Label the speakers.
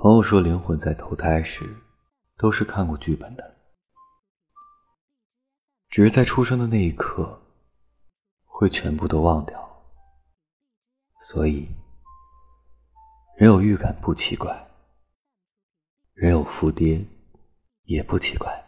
Speaker 1: 朋友说，灵魂在投胎时，都是看过剧本的，只是在出生的那一刻，会全部都忘掉。所以，人有预感不奇怪，人有伏跌也不奇怪。